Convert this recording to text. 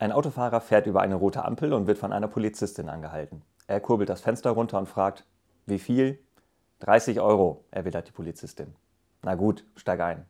Ein Autofahrer fährt über eine rote Ampel und wird von einer Polizistin angehalten. Er kurbelt das Fenster runter und fragt, wie viel? 30 Euro, erwidert die Polizistin. Na gut, steig ein.